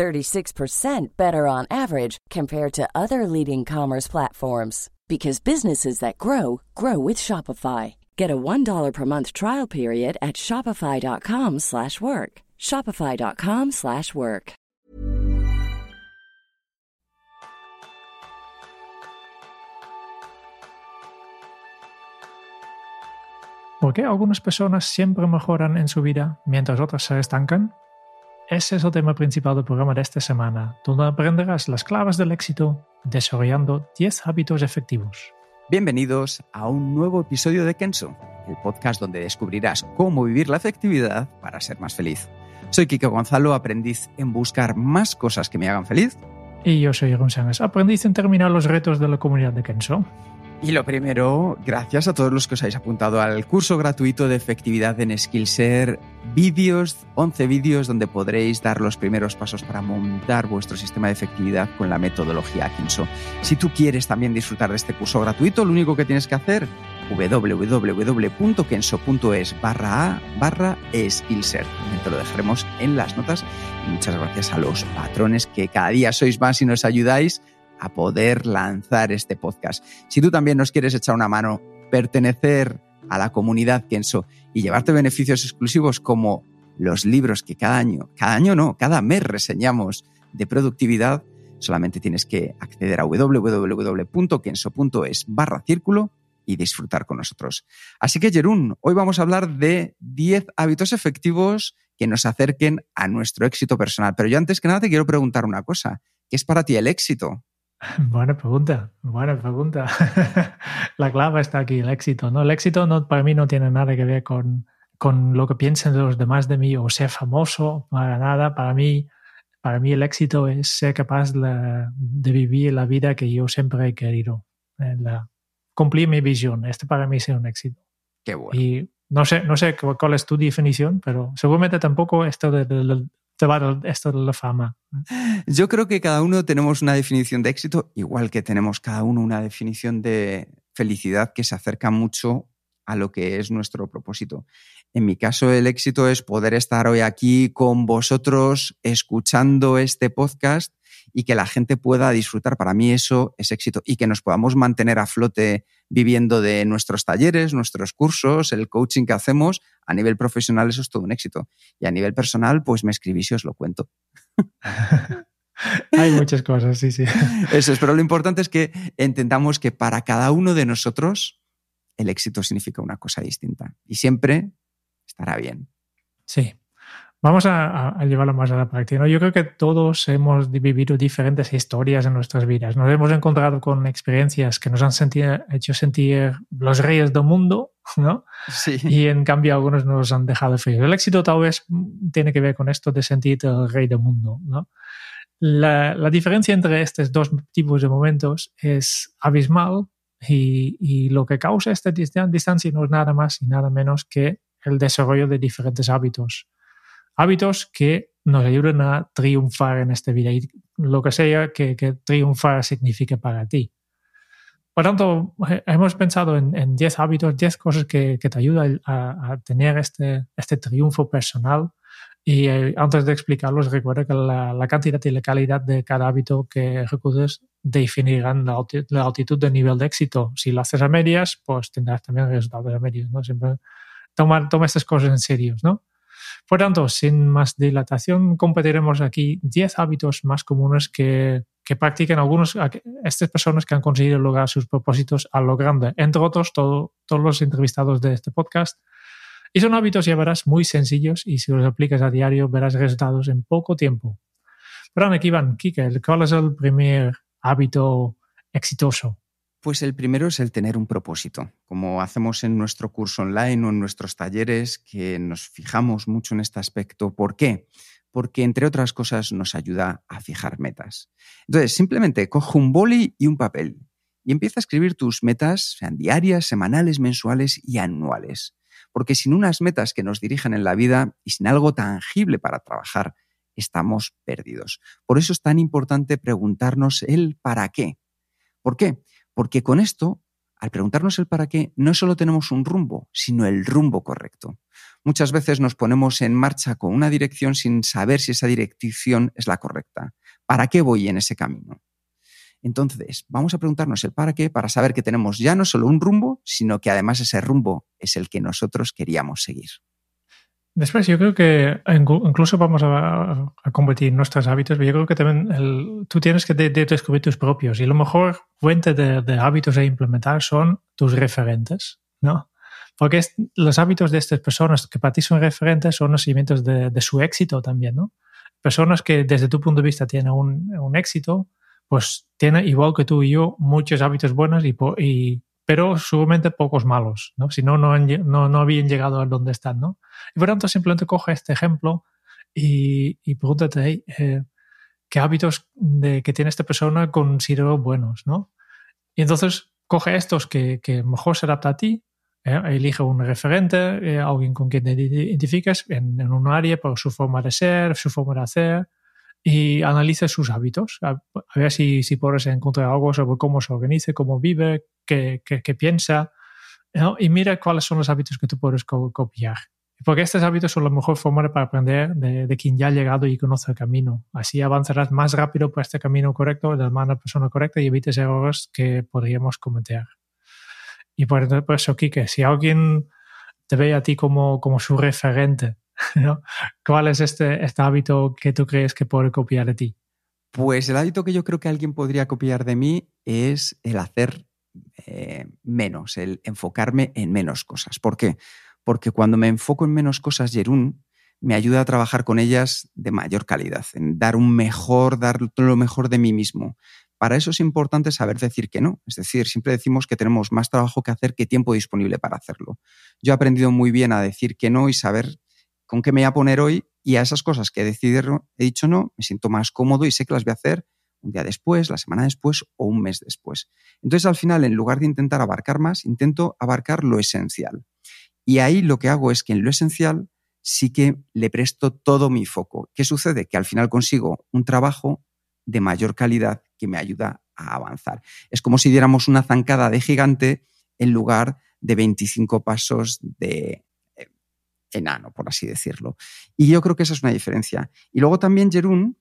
36% better on average compared to other leading commerce platforms because businesses that grow grow with Shopify. Get a $1 per month trial period at shopify.com/work. shopify.com/work. ¿Por qué algunas personas siempre mejoran en su vida mientras otras se estancan? Ese es el tema principal del programa de esta semana, donde aprenderás las claves del éxito desarrollando 10 hábitos efectivos. Bienvenidos a un nuevo episodio de Kenso, el podcast donde descubrirás cómo vivir la efectividad para ser más feliz. Soy Kiko Gonzalo, aprendiz en buscar más cosas que me hagan feliz. Y yo soy Sánchez, aprendiz en terminar los retos de la comunidad de Kenso. Y lo primero, gracias a todos los que os habéis apuntado al curso gratuito de efectividad en Skillshare, vídeos, 11 vídeos donde podréis dar los primeros pasos para montar vuestro sistema de efectividad con la metodología Kinso. Si tú quieres también disfrutar de este curso gratuito, lo único que tienes que hacer www.kenso.es barra a barra Skillshare. Te lo dejaremos en las notas. Y muchas gracias a los patrones que cada día sois más y nos ayudáis a poder lanzar este podcast. Si tú también nos quieres echar una mano, pertenecer a la comunidad Kenso y llevarte beneficios exclusivos como los libros que cada año, cada año no, cada mes reseñamos de productividad, solamente tienes que acceder a www.kenso.es barra círculo y disfrutar con nosotros. Así que, Jerún, hoy vamos a hablar de 10 hábitos efectivos que nos acerquen a nuestro éxito personal. Pero yo antes que nada te quiero preguntar una cosa. ¿Qué es para ti el éxito? Buena pregunta, buena pregunta. La clave está aquí, el éxito. ¿no? El éxito no, para mí no tiene nada que ver con, con lo que piensen los demás de mí o ser famoso, para nada. Para mí, para mí el éxito es ser capaz de, de vivir la vida que yo siempre he querido. Eh, la, cumplir mi visión. Este para mí es un éxito. Qué bueno. Y no sé, no sé cuál es tu definición, pero seguramente tampoco esto de, de, esto de la fama. Yo creo que cada uno tenemos una definición de éxito, igual que tenemos cada uno una definición de felicidad que se acerca mucho a lo que es nuestro propósito. En mi caso, el éxito es poder estar hoy aquí con vosotros escuchando este podcast y que la gente pueda disfrutar. Para mí eso es éxito y que nos podamos mantener a flote viviendo de nuestros talleres, nuestros cursos, el coaching que hacemos. A nivel profesional eso es todo un éxito. Y a nivel personal, pues me escribís y os lo cuento. Hay muchas cosas, sí, sí. Eso es, pero lo importante es que entendamos que para cada uno de nosotros el éxito significa una cosa distinta y siempre estará bien. Sí, Vamos a, a, llevarlo más a la práctica. ¿no? Yo creo que todos hemos vivido diferentes historias en nuestras vidas. Nos hemos encontrado con experiencias que nos han hecho sentir los reyes del mundo, ¿no? Sí. Y en cambio algunos nos han dejado fríos. El éxito tal vez tiene que ver con esto de sentirte el rey del mundo, ¿no? La, la diferencia entre estos dos tipos de momentos es abismal y, y lo que causa esta distancia no es nada más y nada menos que el desarrollo de diferentes hábitos hábitos que nos ayuden a triunfar en esta vida y lo que sea que, que triunfar signifique para ti. Por tanto, hemos pensado en 10 hábitos, 10 cosas que, que te ayudan a, a, tener este, este triunfo personal. Y eh, antes de explicarlos, recuerda que la, la, cantidad y la calidad de cada hábito que ejecutes definirán la, la altitud del nivel de éxito. Si lo haces a medias, pues tendrás también resultados a medias. ¿no? Siempre toma, toma estas cosas en serio. ¿no? Por tanto, sin más dilatación, compartiremos aquí 10 hábitos más comunes que, que practican algunos, estas personas que han conseguido lograr sus propósitos a lo grande. Entre otros, todo, todos los entrevistados de este podcast. Y son hábitos, ya verás, muy sencillos y si los aplicas a diario verás resultados en poco tiempo. Pero aquí van, Kike, ¿cuál es el primer hábito exitoso? Pues el primero es el tener un propósito, como hacemos en nuestro curso online o en nuestros talleres, que nos fijamos mucho en este aspecto. ¿Por qué? porque entre otras cosas nos ayuda a fijar metas. Entonces, simplemente coge un boli y un papel y empieza a escribir tus metas, sean diarias, semanales, mensuales y anuales. Porque sin unas metas que nos dirigen en la vida y sin algo tangible para trabajar, estamos perdidos. Por eso es tan importante preguntarnos el para qué. ¿Por qué? Porque con esto, al preguntarnos el para qué, no solo tenemos un rumbo, sino el rumbo correcto. Muchas veces nos ponemos en marcha con una dirección sin saber si esa dirección es la correcta. ¿Para qué voy en ese camino? Entonces, vamos a preguntarnos el para qué para saber que tenemos ya no solo un rumbo, sino que además ese rumbo es el que nosotros queríamos seguir. Después, yo creo que incluso vamos a, convertir nuestros hábitos, pero yo creo que también tú tienes que descubrir tus propios y lo mejor fuente de, hábitos a implementar son tus referentes, ¿no? Porque los hábitos de estas personas que para ti son referentes son los seguimientos de, su éxito también, ¿no? Personas que desde tu punto de vista tienen un, éxito, pues tienen igual que tú y yo muchos hábitos buenos y pero seguramente pocos malos, ¿no? Si no, no, no, habían llegado a donde están, ¿no? Y por tanto, simplemente coge este ejemplo y, y pregúntate, eh, ¿qué hábitos de, que tiene esta persona considero buenos, ¿no? Y entonces coge estos que, que mejor se adapta a ti, ¿eh? elige un referente, eh, alguien con quien te identifiques en, en, un área por su forma de ser, su forma de hacer, y analice sus hábitos, a, ver si, si puedes encontrar algo sobre cómo se organiza, cómo vive, qué, piensa, y mira cuáles son los hábitos que tú puedes copiar. Porque estos hábitos son la mejor forma para aprender de, quien ya ha llegado y conoce el camino. Así avanzarás más rápido por este camino correcto, de la mano persona correcta y evites errores que podríamos cometer. Y por, eso, Kike, si alguien te ve a ti como, como su referente ¿Cuál es este, este hábito que tú crees que puede copiar de ti? Pues el hábito que yo creo que alguien podría copiar de mí es el hacer eh, menos, el enfocarme en menos cosas. ¿Por qué? Porque cuando me enfoco en menos cosas, Jerún, me ayuda a trabajar con ellas de mayor calidad, en dar un mejor, dar lo mejor de mí mismo. Para eso es importante saber decir que no. Es decir, siempre decimos que tenemos más trabajo que hacer que tiempo disponible para hacerlo. Yo he aprendido muy bien a decir que no y saber con qué me voy a poner hoy y a esas cosas que he decidido, he dicho no, me siento más cómodo y sé que las voy a hacer un día después, la semana después o un mes después. Entonces, al final, en lugar de intentar abarcar más, intento abarcar lo esencial. Y ahí lo que hago es que en lo esencial sí que le presto todo mi foco. ¿Qué sucede? Que al final consigo un trabajo de mayor calidad que me ayuda a avanzar. Es como si diéramos una zancada de gigante en lugar de 25 pasos de, enano, por así decirlo. Y yo creo que esa es una diferencia. Y luego también, Jerún,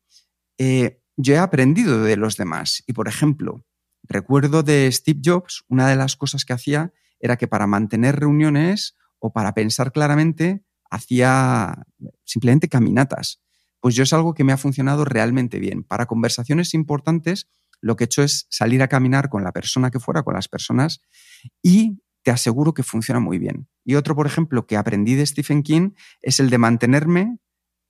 eh, yo he aprendido de los demás. Y, por ejemplo, recuerdo de Steve Jobs, una de las cosas que hacía era que para mantener reuniones o para pensar claramente, hacía simplemente caminatas. Pues yo es algo que me ha funcionado realmente bien. Para conversaciones importantes, lo que he hecho es salir a caminar con la persona que fuera, con las personas, y te aseguro que funciona muy bien. Y otro, por ejemplo, que aprendí de Stephen King es el de mantenerme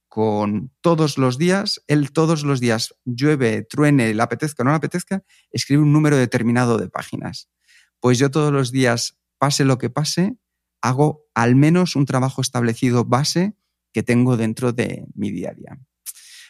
con todos los días, él todos los días, llueve, truene, le apetezca o no le apetezca, escribe un número determinado de páginas. Pues yo todos los días, pase lo que pase, hago al menos un trabajo establecido base que tengo dentro de mi día a día.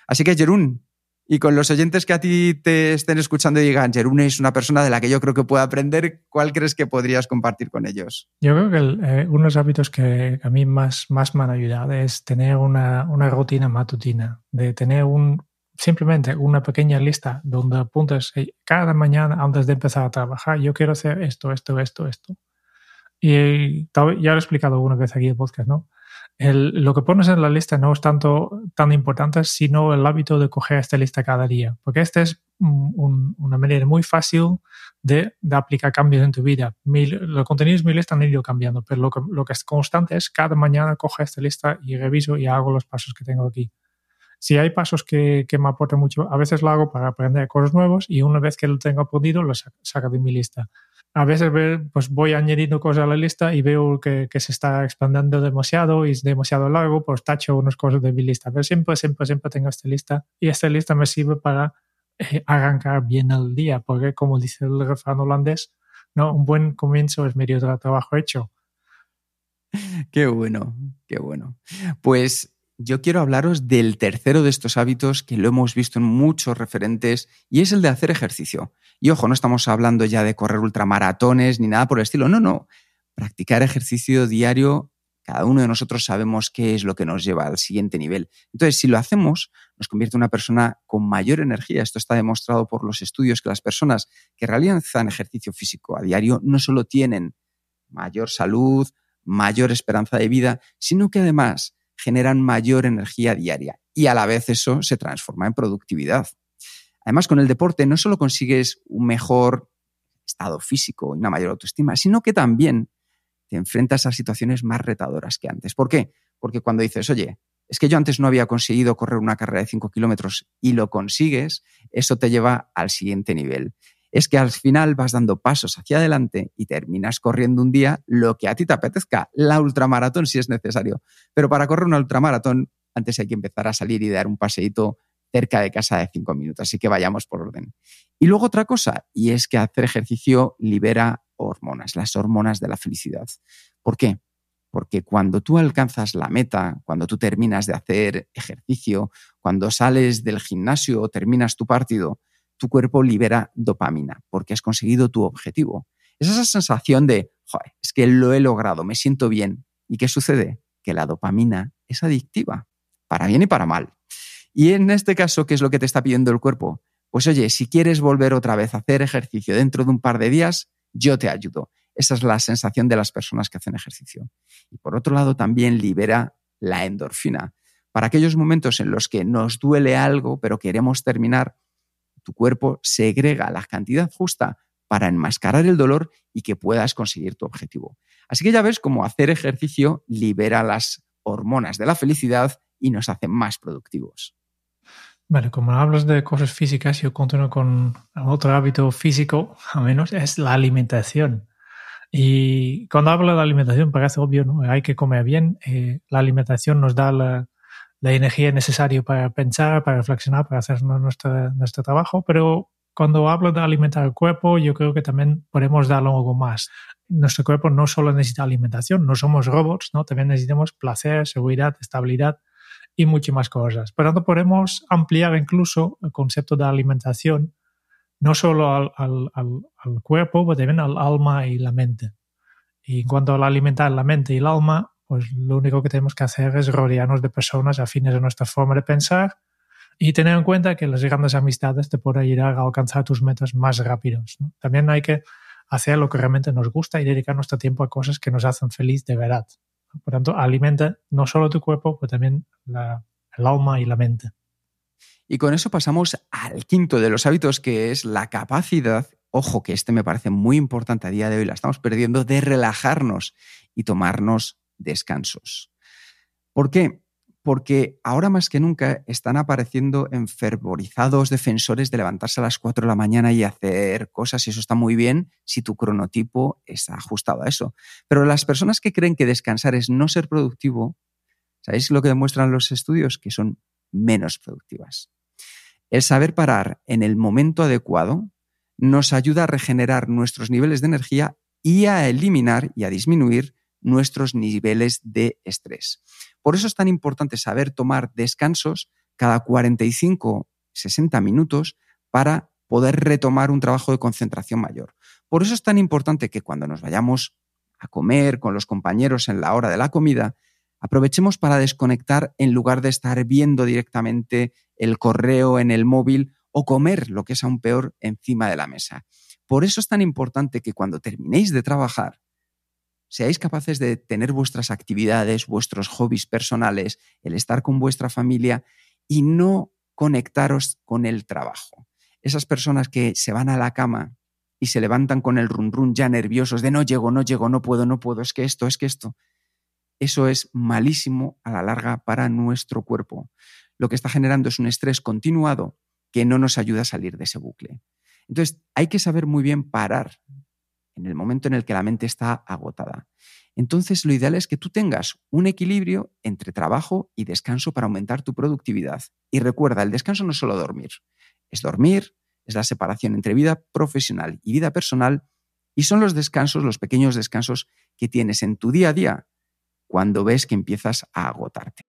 Así que, Jerún, y con los oyentes que a ti te estén escuchando y digan, Jerune es una persona de la que yo creo que puedo aprender, ¿cuál crees que podrías compartir con ellos? Yo creo que eh, uno de los hábitos que a mí más, más me han ayudado es tener una, una rutina matutina, de tener un, simplemente una pequeña lista donde apuntas cada mañana antes de empezar a trabajar, yo quiero hacer esto, esto, esto, esto. Y ya lo he explicado una vez aquí en el podcast, ¿no? Lo que pones en la lista no es tanto tan importante, sino el hábito de coger esta lista cada día, porque esta es una manera muy fácil de, aplicar cambios en tu vida. los contenidos de mi lista han ido cambiando, pero lo que, lo que es constante es cada mañana coger esta lista y reviso y hago los pasos que tengo aquí. Si hay pasos que, que me aportan mucho, a veces lo hago para aprender cosas nuevas y una vez que lo tengo aprendido, lo saco de mi lista a veces pues voy añadiendo cosas a la lista y veo que, se está expandiendo demasiado y es demasiado largo, pues tacho unas cosas de mi lista. Pero siempre, siempre, siempre tengo esta lista y esta lista me sirve para eh, arrancar bien el día, porque como dice el refrán holandés, ¿no? un buen comienzo es medio trabajo hecho. Qué bueno, qué bueno. Pues yo quiero hablaros del tercero de estos hábitos que lo hemos visto en muchos referentes y es el de hacer ejercicio. Y ojo, no estamos hablando ya de correr ultramaratones ni nada por el estilo, no, no. Practicar ejercicio diario, cada uno de nosotros sabemos qué es lo que nos lleva al siguiente nivel. Entonces, si lo hacemos, nos convierte en una persona con mayor energía. Esto está demostrado por los estudios que las personas que realizan ejercicio físico a diario no solo tienen mayor salud, mayor esperanza de vida, sino que además generan mayor energía diaria y a la vez eso se transforma en productividad. Además, con el deporte no solo consigues un mejor estado físico y una mayor autoestima, sino que también te enfrentas a situaciones más retadoras que antes. ¿Por qué? Porque cuando dices, oye, es que yo antes no había conseguido correr una carrera de 5 kilómetros y lo consigues, eso te lleva al siguiente nivel es que al final vas dando pasos hacia adelante y terminas corriendo un día lo que a ti te apetezca, la ultramaratón si es necesario. Pero para correr una ultramaratón, antes hay que empezar a salir y dar un paseíto cerca de casa de cinco minutos. Así que vayamos por orden. Y luego otra cosa, y es que hacer ejercicio libera hormonas, las hormonas de la felicidad. ¿Por qué? Porque cuando tú alcanzas la meta, cuando tú terminas de hacer ejercicio, cuando sales del gimnasio o terminas tu partido, tu cuerpo libera dopamina porque has conseguido tu objetivo. Es esa sensación de, es que lo he logrado, me siento bien. ¿Y qué sucede? Que la dopamina es adictiva, para bien y para mal. Y en este caso, ¿qué es lo que te está pidiendo el cuerpo? Pues oye, si quieres volver otra vez a hacer ejercicio dentro de un par de días, yo te ayudo. Esa es la sensación de las personas que hacen ejercicio. Y por otro lado, también libera la endorfina. Para aquellos momentos en los que nos duele algo, pero queremos terminar, tu cuerpo segrega la cantidad justa para enmascarar el dolor y que puedas conseguir tu objetivo. Así que ya ves cómo hacer ejercicio libera las hormonas de la felicidad y nos hace más productivos. Vale, como hablas de cosas físicas, yo continúo con otro hábito físico, al menos, es la alimentación. Y cuando hablo de alimentación, parece obvio, ¿no? Hay que comer bien. Eh, la alimentación nos da la, la energía necesaria para pensar, para reflexionar, para hacer nuestro, nuestro trabajo, pero cuando hablo de alimentar el cuerpo, yo creo que también podemos dar algo más. Nuestro cuerpo no solo necesita alimentación, no somos robots, ¿no? también necesitamos placer, seguridad, estabilidad y muchas más cosas. Por lo tanto, podemos ampliar incluso el concepto de alimentación no solo al, al, al, cuerpo, pero también al alma y la mente. Y en cuanto a alimentar la mente y el alma, pues lo único que tenemos que hacer es rodearnos de personas afines a nuestra forma de pensar y tener en cuenta que las grandes amistades te pueden ayudar a alcanzar tus metas más rápidos. También hay que hacer lo que realmente nos gusta y dedicar nuestro tiempo a cosas que nos hacen feliz de verdad. Por tanto, alimenta no solo tu cuerpo, pero también el alma y la mente. Y con eso pasamos al quinto de los hábitos, que es la capacidad, ojo que este me parece muy importante a día de hoy, la estamos perdiendo, de relajarnos y tomarnos descansos. ¿Por qué? Porque ahora más que nunca están apareciendo enfervorizados defensores de levantarse a las 4 de la mañana y hacer cosas, y eso está muy bien si tu cronotipo está ajustado a eso. Pero las personas que creen que descansar es no ser productivo, ¿sabéis lo que demuestran los estudios? Que son menos productivas. El saber parar en el momento adecuado nos ayuda a regenerar nuestros niveles de energía y a eliminar y a disminuir nuestros niveles de estrés. Por eso es tan importante saber tomar descansos cada 45, 60 minutos para poder retomar un trabajo de concentración mayor. Por eso es tan importante que cuando nos vayamos a comer con los compañeros en la hora de la comida, aprovechemos para desconectar en lugar de estar viendo directamente el correo en el móvil o comer, lo que es aún peor, encima de la mesa. Por eso es tan importante que cuando terminéis de trabajar, seáis capaces de tener vuestras actividades, vuestros hobbies personales, el estar con vuestra familia y no conectaros con el trabajo. Esas personas que se van a la cama y se levantan con el run run ya nerviosos de no llego, no llego, no puedo, no puedo, es que esto, es que esto. Eso es malísimo a la larga para nuestro cuerpo. Lo que está generando es un estrés continuado que no nos ayuda a salir de ese bucle. Entonces, hay que saber muy bien parar en el momento en el que la mente está agotada. Entonces, lo ideal es que tú tengas un equilibrio entre trabajo y descanso para aumentar tu productividad. Y recuerda, el descanso no es solo dormir, es dormir, es la separación entre vida profesional y vida personal, y son los descansos, los pequeños descansos que tienes en tu día a día cuando ves que empiezas a agotarte.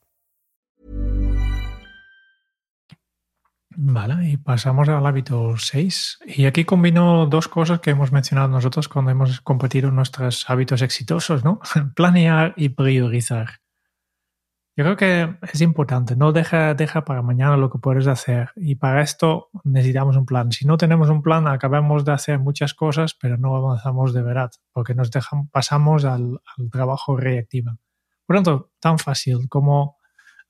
Vale, y pasamos al hábito 6. Y aquí combino dos cosas que hemos mencionado nosotros cuando hemos compartido nuestros hábitos exitosos, ¿no? Planear y priorizar. Yo creo que es importante, no deja, deja para mañana lo que puedes hacer. Y para esto necesitamos un plan. Si no tenemos un plan, acabamos de hacer muchas cosas, pero no avanzamos de verdad, porque nos dejan, pasamos al, al trabajo reactivo. Por lo tanto, tan fácil como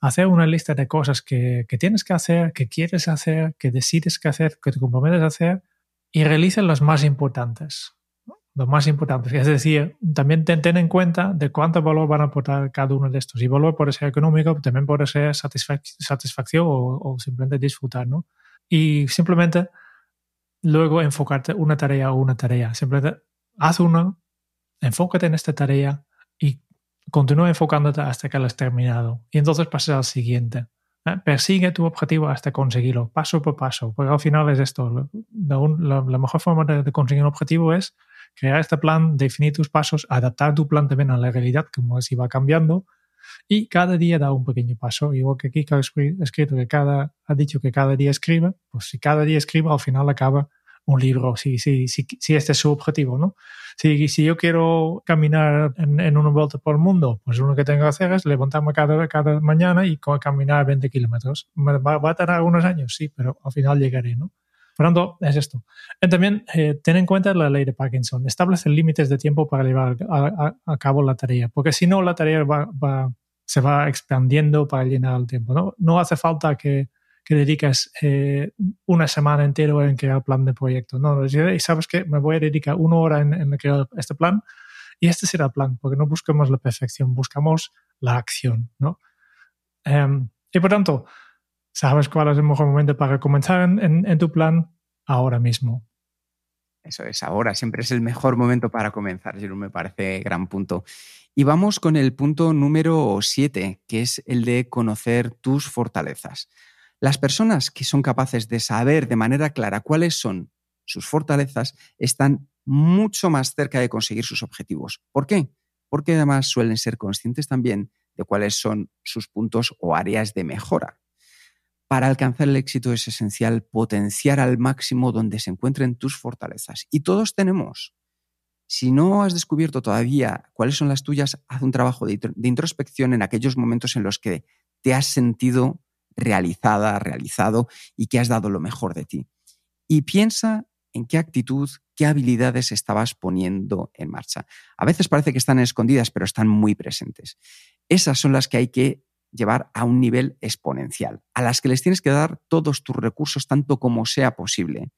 hacer una lista de cosas que, tienes que hacer, que quieres hacer, que decides que hacer, que te comprometes a hacer y realiza las más importantes. Los más importantes. Es decir, también ten, en cuenta de cuánto valor van a aportar cada uno de estos. Y valor puede ser económico, también puede ser satisfac satisfacción o, o, simplemente disfrutar, ¿no? Y simplemente luego enfocarte una tarea o una tarea. Simplemente haz una, enfócate en esta tarea y continúa enfocándote hasta que lo has terminado. Y entonces pasas al siguiente. ¿eh? Persigue tu objetivo hasta conseguirlo, paso por paso. Porque al final es esto. La, mejor forma de, conseguir un objetivo es crear este plan, definir tus pasos, adaptar tu plan también a la realidad, como si va cambiando. Y cada día da un pequeño paso. Igual que que ha escrito que cada, ha dicho que cada día escribe, pues si cada día escribe, al final acaba un libro, si, si, si, si este es su objetivo, ¿no? Si, si yo quiero caminar en, en, una vuelta por el mundo, pues uno que tengo que hacer es levantarme cada, cada mañana y caminar 20 kilómetros. Va, va, a tardar algunos años, sí, pero al final llegaré, ¿no? Por lo tanto, es esto. Y también eh, ten en cuenta la ley de Parkinson. Establece límites de tiempo para llevar a, a, a cabo la tarea, porque si no, la tarea va, va, se va expandiendo para llenar el tiempo. No, no hace falta que que dediques eh, una semana entera en crear plan de proyecto. No, y sabes que me voy a dedicar una hora en, crear este plan y este será el plan, porque no buscamos la perfección, buscamos la acción, ¿no? Um, y por tanto, ¿sabes cuál es el mejor momento para comenzar en, tu plan? Ahora mismo. Eso es, ahora siempre es el mejor momento para comenzar, no me parece gran punto. Y vamos con el punto número 7, que es el de conocer tus fortalezas. Las personas que son capaces de saber de manera clara cuáles son sus fortalezas están mucho más cerca de conseguir sus objetivos. ¿Por qué? Porque además suelen ser conscientes también de cuáles son sus puntos o áreas de mejora. Para alcanzar el éxito es esencial potenciar al máximo donde se encuentren tus fortalezas. Y todos tenemos. Si no has descubierto todavía cuáles son las tuyas, haz un trabajo de, introspección en aquellos momentos en los que te has sentido realizada, realizado y que has dado lo mejor de ti. Y piensa en qué actitud, qué habilidades estabas poniendo en marcha. A veces parece que están escondidas, pero están muy presentes. Esas son las que hay que llevar a un nivel exponencial, a las que les tienes que dar todos tus recursos tanto como sea posible.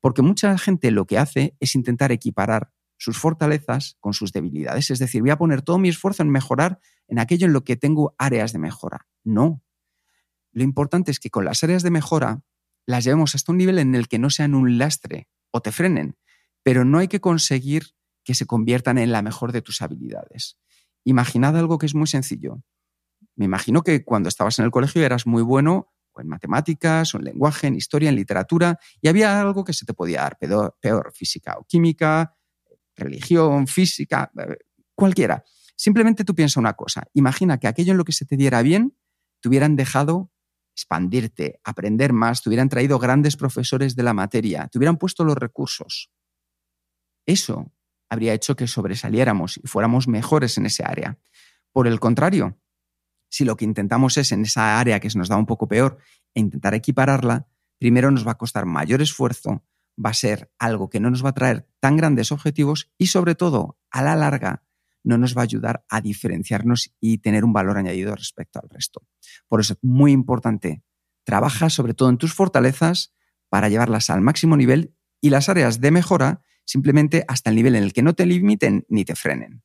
Porque mucha gente lo que hace es intentar equiparar sus fortalezas con sus debilidades. Es decir, voy a poner todo mi esfuerzo en mejorar en aquello en lo que tengo áreas de mejora. No, lo importante es que con las áreas de mejora las llevemos hasta un nivel en el que no sean un lastre o te frenen, pero no hay que conseguir que se conviertan en la mejor de tus habilidades. Imaginad algo que es muy sencillo. Me imagino que cuando estabas en el colegio eras muy bueno en matemáticas, en lenguaje, en historia, en literatura, y había algo que se te podía dar, peor, peor física o química, religión, física, eh, cualquiera. Simplemente tú piensa una cosa, imagina que aquello en lo que se te diera bien, te hubieran dejado expandirte, aprender más, te hubieran traído grandes profesores de la materia, te hubieran puesto los recursos. Eso habría hecho que sobresaliéramos y fuéramos mejores en ese área. Por el contrario, Si lo que intentamos es en esa área que se nos da un poco peor e intentar equipararla, primero nos va a costar mayor esfuerzo, va a ser algo que no nos va a traer tan grandes objetivos y sobre todo, a la larga, no nos va a ayudar a diferenciarnos y tener un valor añadido respecto al resto. Por eso es muy importante, trabaja sobre todo en tus fortalezas para llevarlas al máximo nivel y las áreas de mejora simplemente hasta el nivel en el que no te limiten ni te frenen.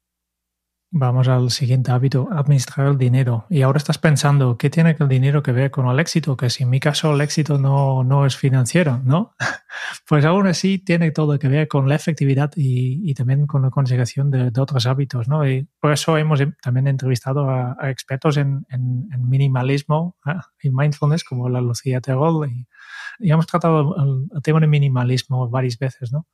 Vamos al siguiente hábito, administrar el dinero. Y ahora estás pensando, ¿qué tiene el dinero que ver con el éxito? Que si en mi caso el éxito no, no es financiero, ¿no? Pues aún así tiene todo que ver con la efectividad y, también con la consecución de, otros hábitos, ¿no? Y por eso hemos también entrevistado a, expertos en, minimalismo ¿eh? y mindfulness, como la Lucía Terol, y, y hemos tratado el, el tema de minimalismo varias veces, ¿no?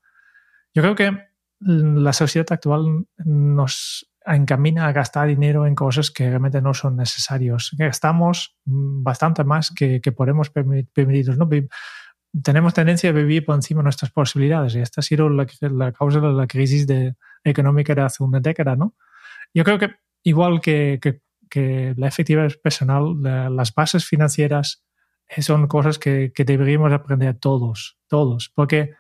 Yo creo que la sociedad actual nos encamina a gastar dinero en cosas que realmente no son necesarios. Gastamos bastante más que, que podemos permitirnos. ¿no? Tenemos tendencia a vivir por encima de nuestras posibilidades y esta ha sido la, la causa de la crisis de, económica de hace una década. ¿no? Yo creo que igual que, que, que la efectividad personal, las bases financieras son cosas que, que deberíamos aprender todos, todos, porque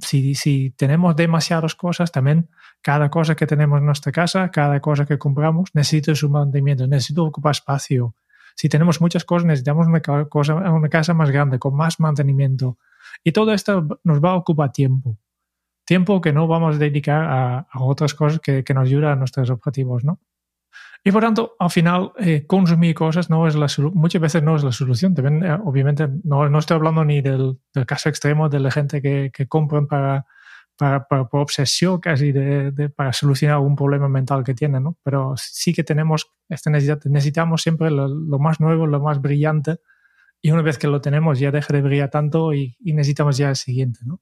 si, si tenemos demasiadas cosas, también cada cosa que tenemos en nuestra casa, cada cosa que compramos, necesita su mantenimiento, necesita ocupar espacio. Si tenemos muchas cosas, necesitamos una, una casa más grande, con más mantenimiento. Y todo esto nos va a ocupar tiempo. Tiempo que no vamos a dedicar a, a otras cosas que, que, nos ayudan a nuestros objetivos, ¿no? Y por tanto, al final, eh, consumir cosas no es la muchas veces no es la solución. También, eh, obviamente, no, no, estoy hablando ni del, del, caso extremo de la gente que, que compran para, para, para, por obsesión casi de, de, para solucionar algún problema mental que tienen, ¿no? Pero sí que tenemos esta necesidad, necesitamos siempre lo, lo, más nuevo, lo más brillante, y una vez que lo tenemos ya deja de brillar tanto y, y necesitamos ya el siguiente, ¿no?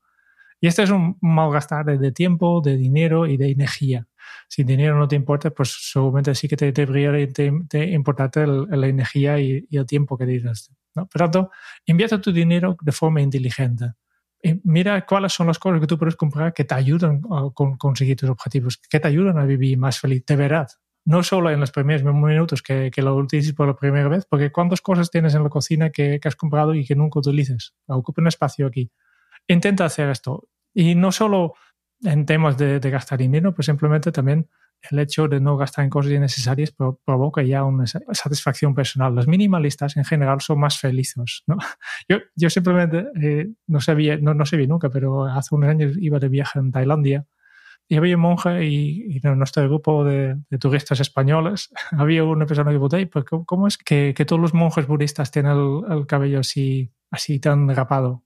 Y este es un malgastar de, de tiempo, de dinero y de energía si el dinero no te importa, pues seguramente sí que te debería te, importarte la energía y, el tiempo que tienes. ¿no? Por tanto, invierte tu dinero de forma inteligente. Y mira cuáles son las cosas que tú puedes comprar que te ayudan a conseguir tus objetivos, que te ayudan a vivir más feliz, de verdad. No solo en los primeros minutos que, que lo utilices por la primera vez, porque cuántas cosas tienes en la cocina que, que has comprado y que nunca utilices. Ocupa un espacio aquí. Intenta hacer esto. Y no solo en temas de, gastar dinero, pues simplemente también el hecho de no gastar en cosas innecesarias provoca ya una satisfacción personal. Los minimalistas en general son más felices. ¿no? Yo, yo simplemente eh, no sabía, no, no sabía nunca, pero hace unos años iba de viaje en Tailandia y había un monje y, en nuestro grupo de, turistas españoles había una persona que preguntó, pues ¿cómo es que, que, todos los monjes budistas tienen el, el cabello así, así tan rapado?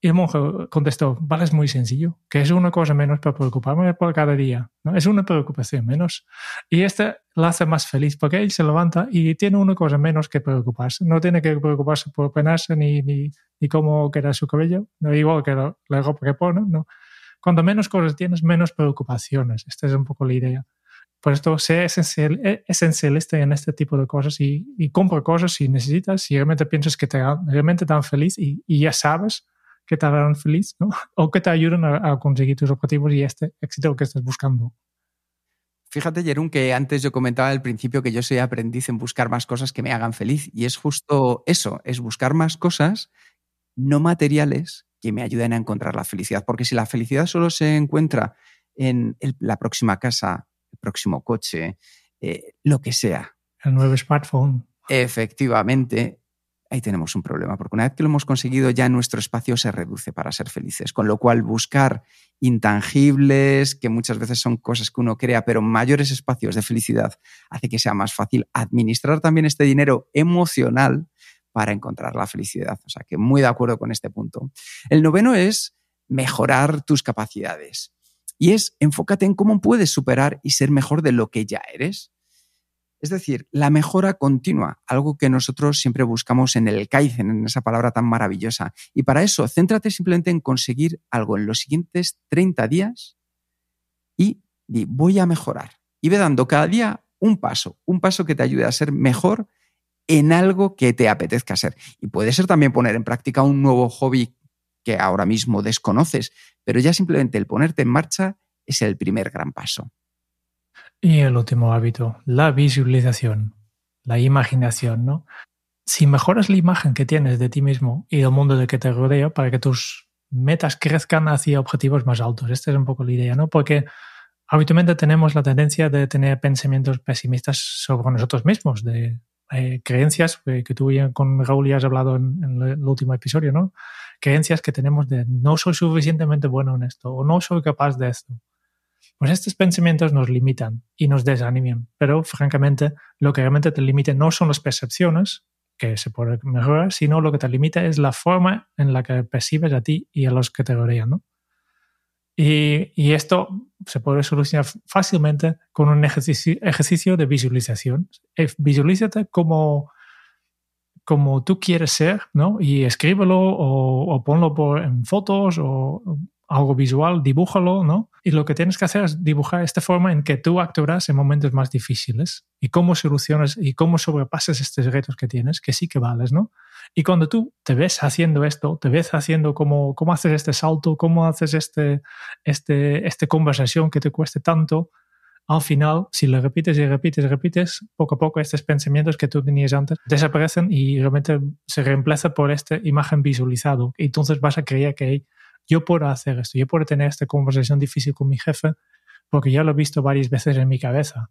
Y el monje contestó, vale, es muy sencillo, que es una cosa menos para preocuparme por cada día, ¿no? Es una preocupación menos. Y este la hace más feliz porque él se levanta y tiene una cosa menos que preocuparse. No tiene que preocuparse por penarse ni, ni, ni cómo queda su cabello, no igual que la, ropa que pone, ¿no? Cuanto menos cosas tienes, menos preocupaciones. Esta es un poco la idea. Por esto, sé esencial, e, esencialista en este tipo de cosas y, y compra cosas si necesitas, si realmente piensas que te realmente tan feliz y, y ya sabes que te harán feliz ¿no? o que te ayuden a, conseguir tus objetivos y este éxito que estás buscando. Fíjate, Jerón, que antes yo comentaba al principio que yo soy aprendiz en buscar más cosas que me hagan feliz y es justo eso, es buscar más cosas no materiales que me ayuden a encontrar la felicidad, porque si la felicidad solo se encuentra en la próxima casa, el próximo coche, eh, lo que sea. El nuevo smartphone. Efectivamente, ahí tenemos un problema, porque una vez que lo hemos conseguido ya nuestro espacio se reduce para ser felices, con lo cual buscar intangibles, que muchas veces son cosas que uno crea, pero mayores espacios de felicidad, hace que sea más fácil administrar también este dinero emocional para encontrar la felicidad. O sea que muy de acuerdo con este punto. El noveno es mejorar tus capacidades. Y es enfócate en cómo puedes superar y ser mejor de lo que ya eres. Es decir, la mejora continua, algo que nosotros siempre buscamos en el Kaizen, en esa palabra tan maravillosa. Y para eso, céntrate simplemente en conseguir algo en los siguientes 30 días y di, voy a mejorar. Y ve dando cada día un paso, un paso que te ayude a ser mejor en algo que te apetezca ser. Y puede ser también poner en práctica un nuevo hobby que ahora mismo desconoces, pero ya simplemente el ponerte en marcha es el primer gran paso. Y el último hábito, la visualización. la imaginación, ¿no? Si mejoras la imagen que tienes de ti mismo y del mundo de que te rodea para que tus metas crezcan hacia objetivos más altos. Esta es un poco la idea, ¿no? Porque habitualmente tenemos la tendencia de tener pensamientos pesimistas sobre nosotros mismos, de eh, creencias que tú con Raúl ya has hablado en, en, el último episodio, ¿no? Creencias que tenemos de no soy suficientemente bueno en esto o no soy capaz de esto. Pues estos pensamientos nos limitan y nos desaniman, pero francamente lo que realmente te limita no son las percepciones, que se puede mejorar, sino lo que te limita es la forma en la que percibes a ti y a los que te rodean, ¿no? Y, esto se puede solucionar fácilmente con un ejercicio, ejercicio de visualización. Eh, visualízate como, como tú quieres ser, ¿no? Y escríbelo o, o ponlo por, en fotos o algo visual, dibújalo, ¿no? Y lo que tienes que hacer es dibujar esta forma en que tú actuarás en momentos más difíciles y cómo solucionas y cómo sobrepasas estos retos que tienes, que sí que vales, ¿no? Y cuando tú te ves haciendo esto, te ves haciendo cómo, cómo haces este salto, cómo haces este, este, esta conversación que te cueste tanto, al final, si lo repites y repites y repites, poco a poco estos pensamientos que tú tenías antes desaparecen y realmente se reemplaza por esta imagen visualizado. Y entonces vas a creer que yo puedo hacer esto, yo puedo tener esta conversación difícil con mi jefe porque ya lo he visto varias veces en mi cabeza.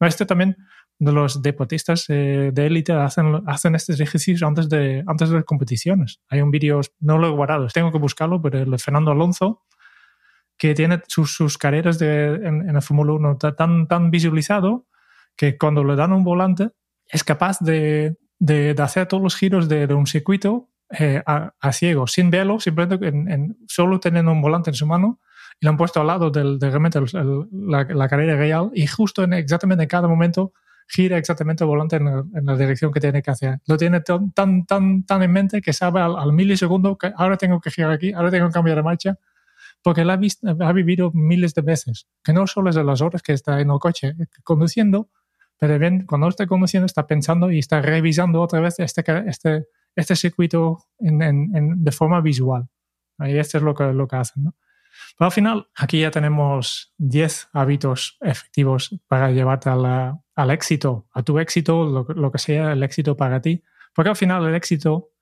Esto también los deportistas eh, de élite hacen, hacen estos ejercicios antes de, antes de las competiciones. Hay un vídeo, no lo he guardado, tengo que buscarlo, pero el Fernando Alonso, que tiene sus, sus carreras de, en, en el Fórmula 1 tan, tan visualizado que cuando le dan un volante es capaz de, de, de hacer todos los giros de, de un circuito eh, a, a, ciego, sin verlo, simplemente en, en, solo teniendo un volante en su mano y lo han puesto al lado del, de realmente el, el, la, la, carrera real y justo en, exactamente en cada momento gira exactamente el volante en, en, la dirección que tiene que hacer. Lo tiene tan, tan, tan, en mente que sabe al, al, milisegundo que ahora tengo que girar aquí, ahora tengo que cambiar de marcha, porque la ha, ha vivido miles de veces, que no solo es de las horas que está en el coche conduciendo, pero bien, cuando está conduciendo está pensando y está revisando otra vez este, este, este circuito en, en, de forma visual. Y esto es lo que, lo que hacen. ¿no? Pero al final, aquí ya tenemos 10 hábitos efectivos para llevarte a al éxito, a tu éxito, lo, que sea el éxito para ti. Porque al final el éxito,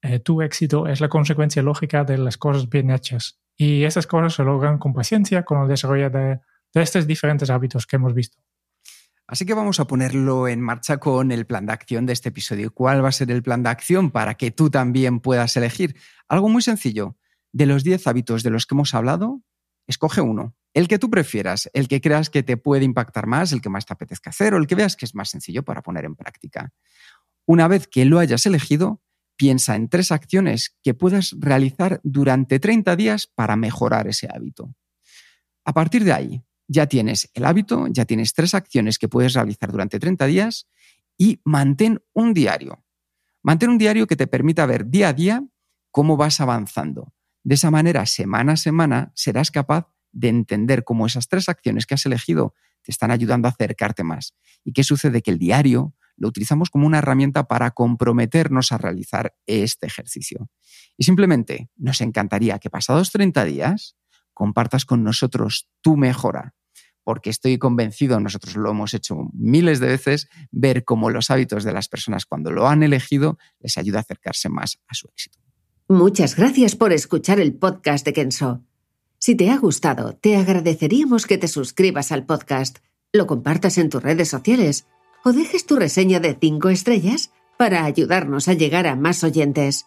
eh, tu éxito, es la consecuencia lógica de las cosas bien hechas. Y estas cosas se logran con paciencia, con el desarrollo de, de estos diferentes hábitos que hemos visto. Así que vamos a ponerlo en marcha con el plan de acción de este episodio. ¿Cuál va a ser el plan de acción para que tú también puedas elegir? Algo muy sencillo. De los 10 hábitos de los que hemos hablado, escoge uno. El que tú prefieras, el que creas que te puede impactar más, el que más te apetezca hacer o el que veas que es más sencillo para poner en práctica. Una vez que lo hayas elegido, piensa en tres acciones que puedas realizar durante 30 días para mejorar ese hábito. A partir de ahí, ya tienes el hábito, ya tienes tres acciones que puedes realizar durante 30 días y mantén un diario. Mantén un diario que te permita ver día a día cómo vas avanzando. De esa manera, semana a semana, serás capaz de entender cómo esas tres acciones que has elegido te están ayudando a acercarte más. ¿Y qué sucede? Que el diario lo utilizamos como una herramienta para comprometernos a realizar este ejercicio. Y simplemente nos encantaría que pasados 30 días compartas con nosotros tu mejora, porque estoy convencido, nosotros lo hemos hecho miles de veces, ver cómo los hábitos de las personas cuando lo han elegido les ayuda a acercarse más a su éxito. Muchas gracias por escuchar el podcast de Kenso. Si te ha gustado, te agradeceríamos que te suscribas al podcast, lo compartas en tus redes sociales o dejes tu reseña de 5 estrellas para ayudarnos a llegar a más oyentes.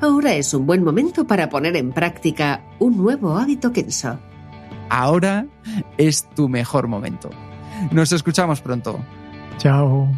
ahora es un buen momento para poner en práctica un nuevo hábito Kenso. Ahora es tu mejor momento. Nos escuchamos pronto. Chao.